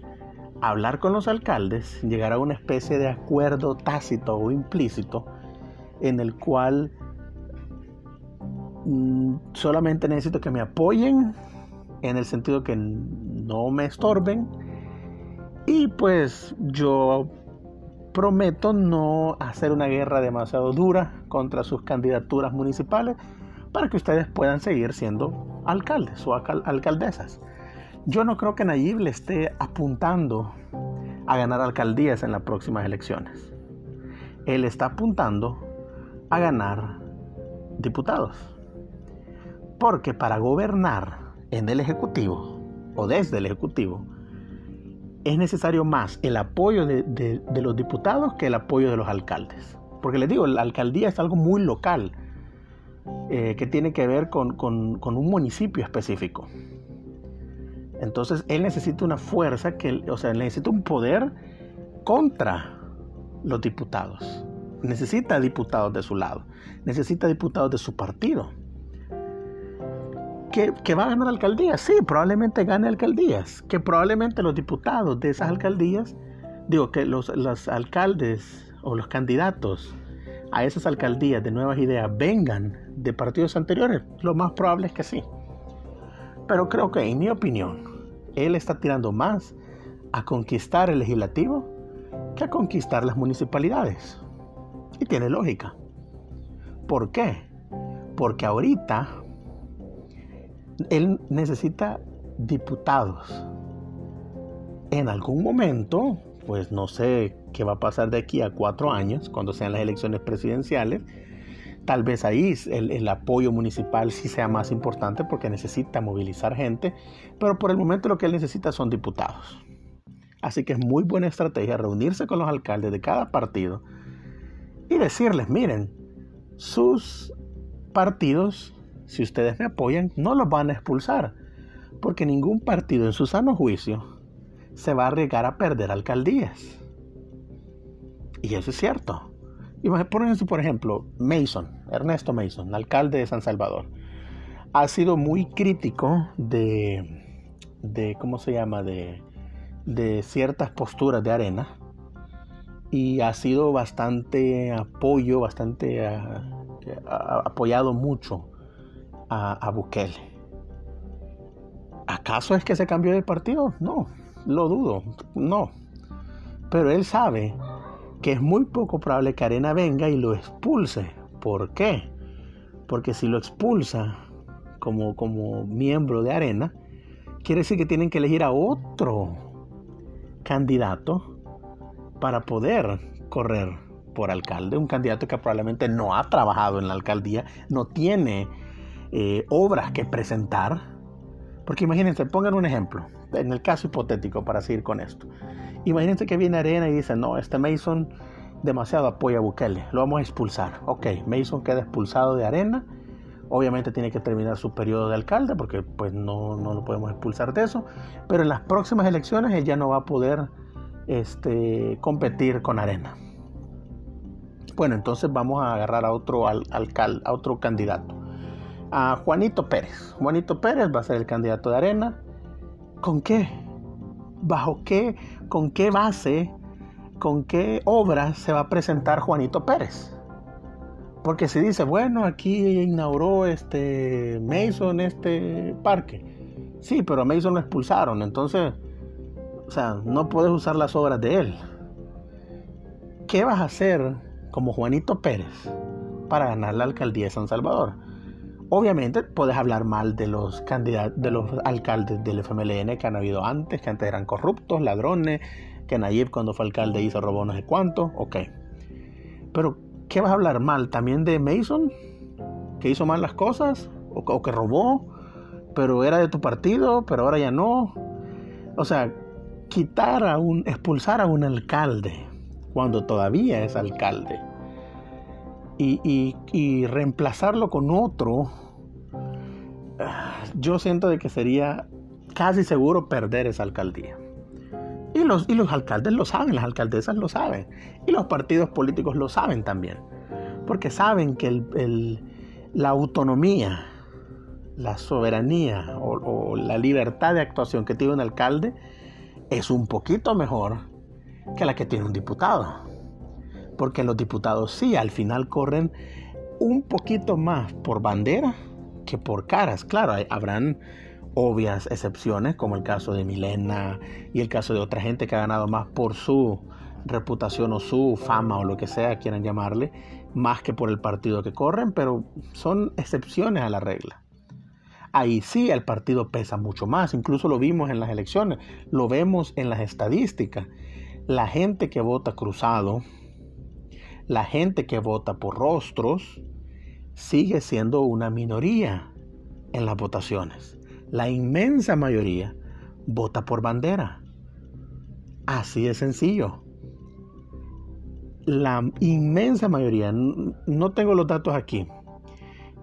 hablar con los alcaldes, llegar a una especie de acuerdo tácito o implícito en el cual mm, solamente necesito que me apoyen en el sentido que no me estorben y pues yo prometo no hacer una guerra demasiado dura contra sus candidaturas municipales para que ustedes puedan seguir siendo alcaldes o alcaldesas. Yo no creo que Nayib le esté apuntando a ganar alcaldías en las próximas elecciones. Él está apuntando a ganar diputados. Porque para gobernar en el Ejecutivo o desde el Ejecutivo, es necesario más el apoyo de, los diputados que el apoyo de los alcaldes. Porque les digo, la alcaldía es algo muy local, eh, que tiene que ver con, un municipio específico. Entonces él necesita una fuerza, que, o sea, necesita un poder contra los diputados. Necesita diputados de su lado, necesita diputados de su partido que, va a ganar alcaldías. Sí, probablemente gane alcaldías. Que probablemente los diputados de esas alcaldías, digo que los, los alcaldes o los candidatos a esas alcaldías de nuevas ideas vengan de partidos anteriores. Lo más probable es que sí. Pero creo que, en mi opinión, él está tirando más a conquistar el legislativo que a conquistar las municipalidades. Y tiene lógica. ¿Por qué? Porque ahorita él necesita diputados. En algún momento, pues no sé qué va a pasar de aquí a cuatro años, cuando sean las elecciones presidenciales, tal vez ahí el, el, apoyo municipal sí sea más importante porque necesita movilizar gente, pero por el momento lo que él necesita son diputados. Así que es muy buena estrategia reunirse con los alcaldes de cada partido y decirles, miren, sus partidos si ustedes me apoyan, no los van a expulsar, porque ningún partido en su sano juicio se va a arriesgar a perder alcaldías. Y eso es cierto. Y por ejemplo, Mason, Ernesto Mason, alcalde de San Salvador, ha sido muy crítico de, de ¿cómo se llama?, de, de ciertas posturas de arena y ha sido bastante apoyo, bastante ah, apoyado mucho a, Bukele. ¿Acaso es que se cambió de partido? No, lo dudo, no. Pero él sabe que es muy poco probable que Arena venga y lo expulse. ¿Por qué? Porque si lo expulsa como, como miembro de Arena, quiere decir que tienen que elegir a otro candidato para poder correr por alcalde, un candidato que probablemente no ha trabajado en la alcaldía, no tiene eh, obras que presentar. Porque imagínense, pongan un ejemplo, en el caso hipotético para seguir con esto. Imagínense que viene Arena y dice, no, este Mason demasiado apoya a Bukele, lo vamos a expulsar. Ok, Mason queda expulsado de Arena, obviamente tiene que terminar su periodo de alcalde porque pues no, no lo podemos expulsar de eso, pero en las próximas elecciones él ya no va a poder este, competir con Arena. Bueno, entonces vamos a agarrar a otro alcalde, a otro candidato. A Juanito Pérez. Juanito Pérez va a ser el candidato de Arena. ¿Con qué? ¿Bajo qué? ¿Con qué base? ¿Con qué obra se va a presentar Juanito Pérez? Porque si dice, bueno, aquí inauguró este Mason este parque. Sí, pero a Mason lo expulsaron, entonces, o sea, no puedes usar las obras de él. ¿Qué vas a hacer como Juanito Pérez para ganar la alcaldía de San Salvador. Obviamente puedes hablar mal de los candidatos, de los alcaldes del FMLN que han habido antes, que antes eran corruptos, ladrones, que Nayib cuando fue alcalde hizo robó no sé cuánto, ok. Pero, ¿qué vas a hablar mal también de Mason? ¿Que hizo mal las cosas? ¿O, o que robó? Pero era de tu partido, pero ahora ya no. O sea, quitar a un, expulsar a un alcalde cuando todavía es alcalde. Y, reemplazarlo con otro, yo siento de que sería casi seguro perder esa alcaldía. Y los, y los alcaldes lo saben, las alcaldesas lo saben. Y los partidos políticos lo saben también. Porque saben que la autonomía, la soberanía o, la libertad de actuación que tiene un alcalde es un poquito mejor que la que tiene un diputado. Porque los diputados sí, al final corren un poquito más por bandera que por caras. Claro, habrán obvias excepciones, como el caso de Milena y el caso de otra gente que ha ganado más por su reputación o su fama o lo que sea quieran llamarle, más que por el partido que corren, pero son excepciones a la regla. Ahí sí el partido pesa mucho más, incluso lo vimos en las elecciones, lo vemos en las estadísticas la gente que vota cruzado, la gente que vota por rostros, sigue siendo una minoría en las votaciones. La inmensa mayoría vota por bandera. Así de sencillo. La inmensa mayoría, no tengo los datos aquí,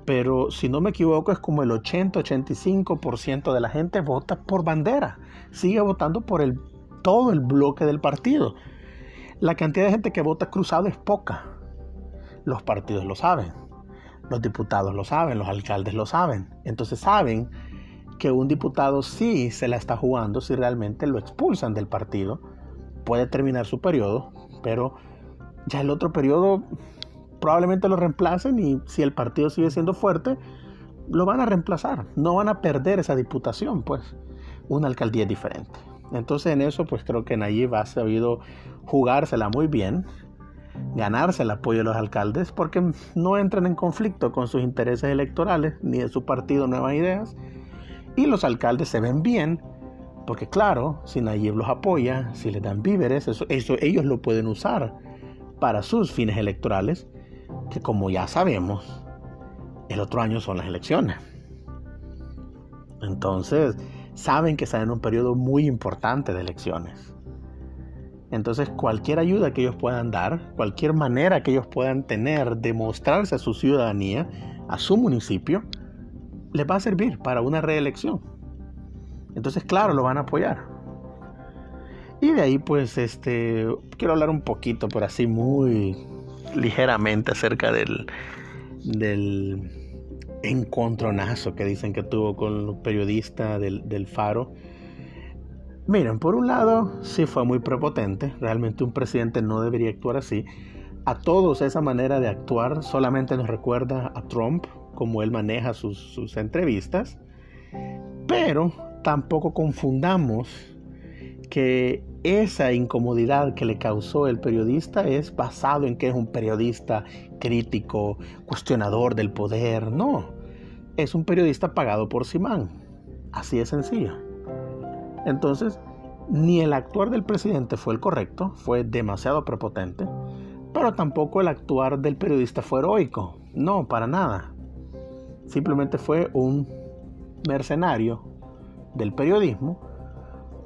pero si no me equivoco es como el 80-85% de la gente vota por bandera. Sigue votando por el todo el bloque del partido. La cantidad de gente que vota cruzado es poca. Los partidos lo saben, los diputados lo saben, los alcaldes lo saben. Entonces saben que un diputado sí se la está jugando si realmente lo expulsan del partido. Puede terminar su periodo, pero ya el otro periodo probablemente lo reemplacen y si el partido sigue siendo fuerte, lo van a reemplazar. No van a perder esa diputación, pues. Una alcaldía es diferente. Entonces en eso pues creo que Nayib ha sabido jugársela muy bien, ganarse el apoyo de los alcaldes porque no entran en conflicto con sus intereses electorales ni de su partido Nuevas Ideas y los alcaldes se ven bien porque claro, si Nayib los apoya, si les dan víveres, eso, eso ellos lo pueden usar para sus fines electorales que como ya sabemos, el otro año son las elecciones. Entonces, saben que están en un periodo muy importante de elecciones. Entonces cualquier ayuda que ellos puedan dar, cualquier manera que ellos puedan tener de mostrarse a su ciudadanía, a su municipio, les va a servir para una reelección. Entonces, claro, lo van a apoyar. Y de ahí, pues, este, quiero hablar un poquito, por así muy ligeramente acerca del, del encontronazo que dicen que tuvo con los periodistas del, Faro. Miren, por un lado, sí fue muy prepotente. Realmente un presidente no debería actuar así. A todos esa manera de actuar solamente nos recuerda a Trump, como él maneja sus, sus entrevistas. Pero tampoco confundamos que esa incomodidad que le causó el periodista es basado en que es un periodista crítico, cuestionador del poder. No, es un periodista pagado por Simán. Así de sencillo. Entonces, ni el actuar del presidente fue el correcto, fue demasiado prepotente, Pero tampoco el actuar del periodista fue heroico. No, para nada. Simplemente fue un mercenario del periodismo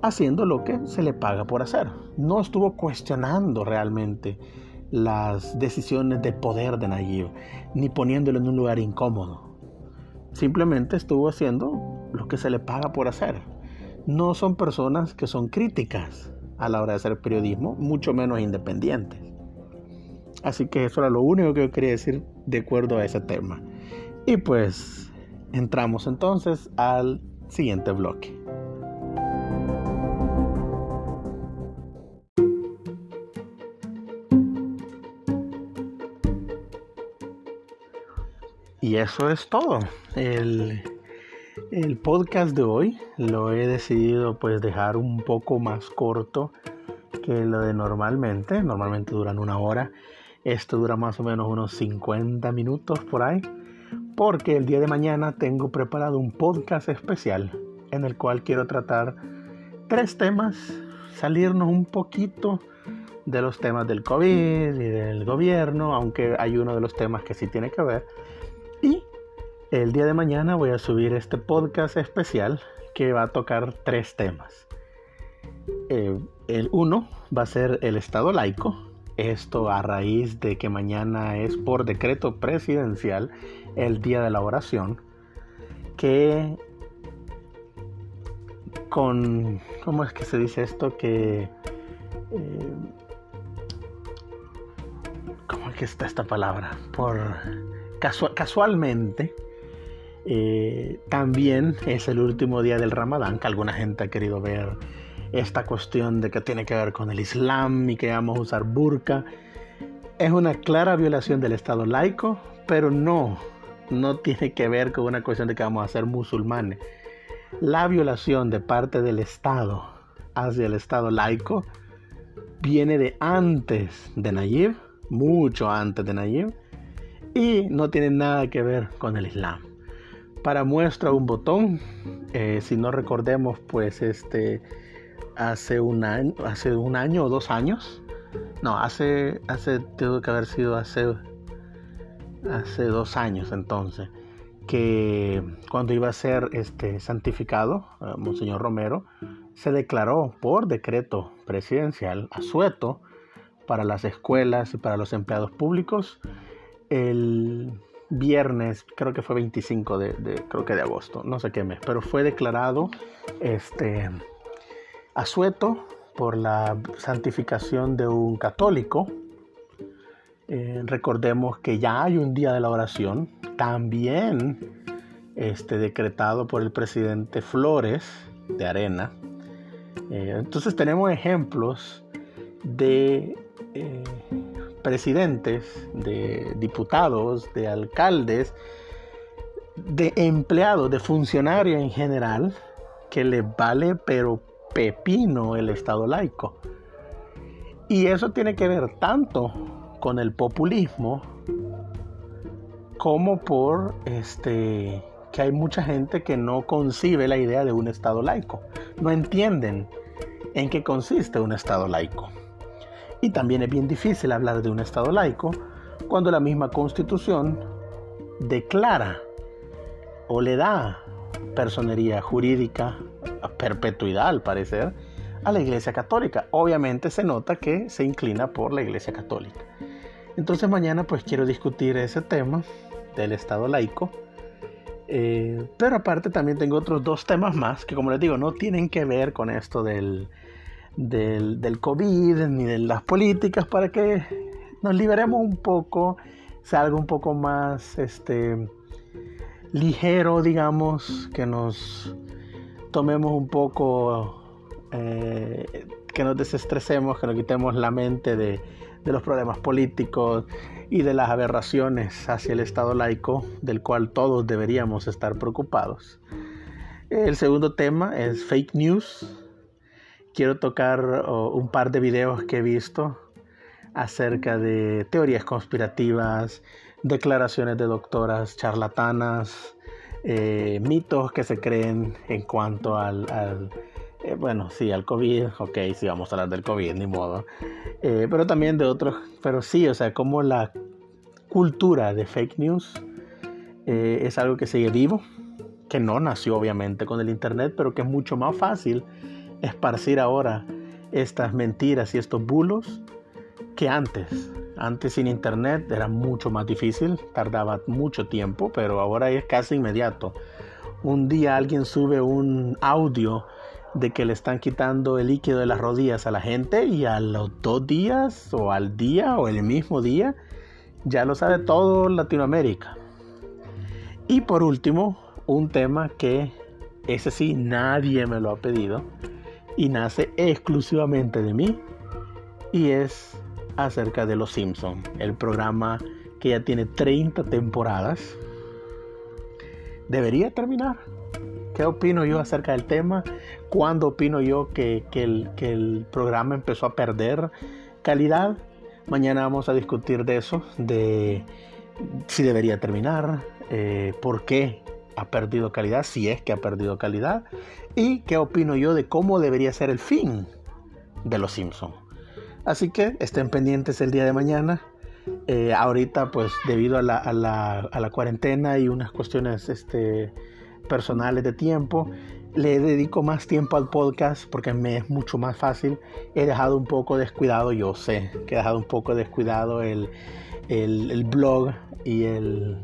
haciendo lo que se le paga por hacer. No estuvo cuestionando realmente las decisiones de poder de Nayib, ni poniéndolo en un lugar incómodo. Simplemente estuvo haciendo lo que se le paga por hacer. No son personas que son críticas a la hora de hacer periodismo, mucho menos independientes. Así que eso era lo único que yo quería decir de acuerdo a ese tema. Y pues entramos entonces al siguiente bloque. Y eso es todo. El, el, podcast de hoy lo he decidido pues dejar un poco más corto que lo de normalmente. Normalmente duran una hora. Esto dura más o menos unos 50 minutos por ahí. Porque el día de mañana tengo preparado un podcast especial en el cual quiero tratar tres temas, salirnos un poquito de los temas del COVID y del gobierno, aunque hay uno de los temas que sí tiene que ver y el día de mañana voy a subir este podcast especial que va a tocar tres temas. Eh, el uno va a ser el Estado laico. Esto a raíz de que mañana es por decreto presidencial el día de la oración. Que con... ¿Cómo es que se dice esto? Que... Eh, ¿Cómo es que está esta palabra? Por casualmente, eh, también es el último día del Ramadán, que alguna gente ha querido ver esta cuestión de que tiene que ver con el Islam y que vamos a usar burka. Es una clara violación del Estado laico, pero no, no tiene que ver con una cuestión de que vamos a ser musulmanes. La violación de parte del Estado hacia el Estado laico viene de antes de Nayib, mucho antes de Nayib, y no tiene nada que ver con el Islam. Para muestra un botón, eh, si no recordemos, pues este hace un año, hace un año o dos años, no, hace, hace, tuvo que haber sido hace, hace dos años entonces, que cuando iba a ser este santificado, eh, Monseñor Romero, se declaró por decreto presidencial asueto para las escuelas y para los empleados públicos el viernes, creo que fue 25 de, creo que de agosto, no sé qué mes, pero fue declarado este asueto por la santificación de un católico. Eh, recordemos que ya hay un día de la oración, también este, decretado por el presidente Flores de Arena. Eh, entonces tenemos ejemplos de eh, presidentes, de diputados, de alcaldes, de empleados, de funcionarios en general, que les vale pero pepino el Estado laico. Y eso tiene que ver tanto con el populismo como por este que hay mucha gente que no concibe la idea de un Estado laico. No entienden en qué consiste un Estado laico. Y también es bien difícil hablar de un Estado laico cuando la misma constitución declara o le da personería jurídica, a perpetuidad al parecer, a la Iglesia Católica. Obviamente se nota que se inclina por la Iglesia Católica. Entonces mañana pues quiero discutir ese tema del Estado laico. Eh, pero aparte también tengo otros dos temas más que como les digo no tienen que ver con esto del, del, del COVID ni de las políticas para que nos liberemos un poco, sea algo un poco más este, ligero, digamos, que nos tomemos un poco, eh, que nos desestresemos, que nos quitemos la mente de, de los problemas políticos y de las aberraciones hacia el Estado laico, del cual todos deberíamos estar preocupados. El segundo tema es fake news, quiero tocar un par de videos que he visto acerca de teorías conspirativas, declaraciones de doctoras charlatanas, eh, mitos que se creen en cuanto al, Eh, bueno, sí, al COVID, ok, sí, vamos a hablar del COVID, ni modo. Eh, pero también de otros, pero sí, o sea, como la cultura de fake news es algo que sigue vivo, que no nació obviamente con el Internet, pero que es mucho más fácil esparcir ahora estas mentiras y estos bulos que antes. Antes sin Internet era mucho más difícil, tardaba mucho tiempo, pero ahora es casi inmediato. Un día alguien sube un audio de que le están quitando el líquido de las rodillas a la gente y a los dos días o al día o el mismo día ya lo sabe todo Latinoamérica. Y por último, un tema que ese sí nadie me lo ha pedido y nace exclusivamente de mí y es acerca de Los Simpson, el programa que ya tiene 30 temporadas. Debería terminar ¿Qué opino yo acerca del tema? ¿Cuándo opino yo que, el, programa empezó a perder calidad? Mañana vamos a discutir de eso, de si debería terminar, eh, por qué ha perdido calidad, si es que ha perdido calidad, y qué opino yo de cómo debería ser el fin de Los Simpsons. Así que estén pendientes el día de mañana. Eh, ahorita, pues debido a la, cuarentena y unas cuestiones este, personales de tiempo. Le dedico más tiempo al podcast porque me es mucho más fácil. He dejado un poco descuidado, yo sé que he dejado un poco descuidado el, el, blog y el,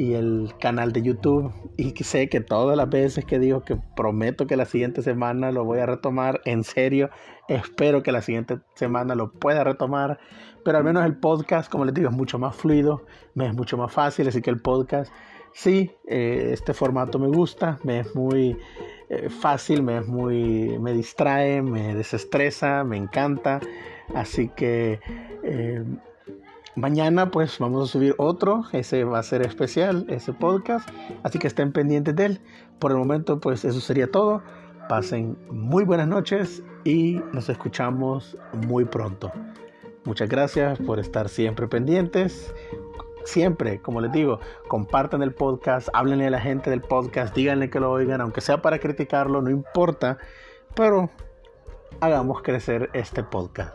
y el canal de YouTube. Y sé que todas las veces que digo que prometo que la siguiente semana lo voy a retomar, en serio, espero que la siguiente semana lo pueda retomar. Pero al menos el podcast, como les digo, es mucho más fluido, me es mucho más fácil, así que el podcast sí, eh, este formato me gusta, me es muy eh, fácil, me es muy, me distrae, me desestresa, me encanta. Así que eh, mañana pues vamos a subir otro, ese va a ser especial, ese podcast. Así que estén pendientes de él. Por el momento pues eso sería todo. Pasen muy buenas noches y nos escuchamos muy pronto. Muchas gracias por estar siempre pendientes siempre, como les digo, compartan el podcast, háblenle a la gente del podcast, díganle que lo oigan, aunque sea para criticarlo, no importa, pero hagamos crecer este podcast.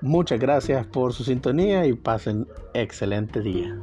Muchas gracias por su sintonía y pasen excelente día.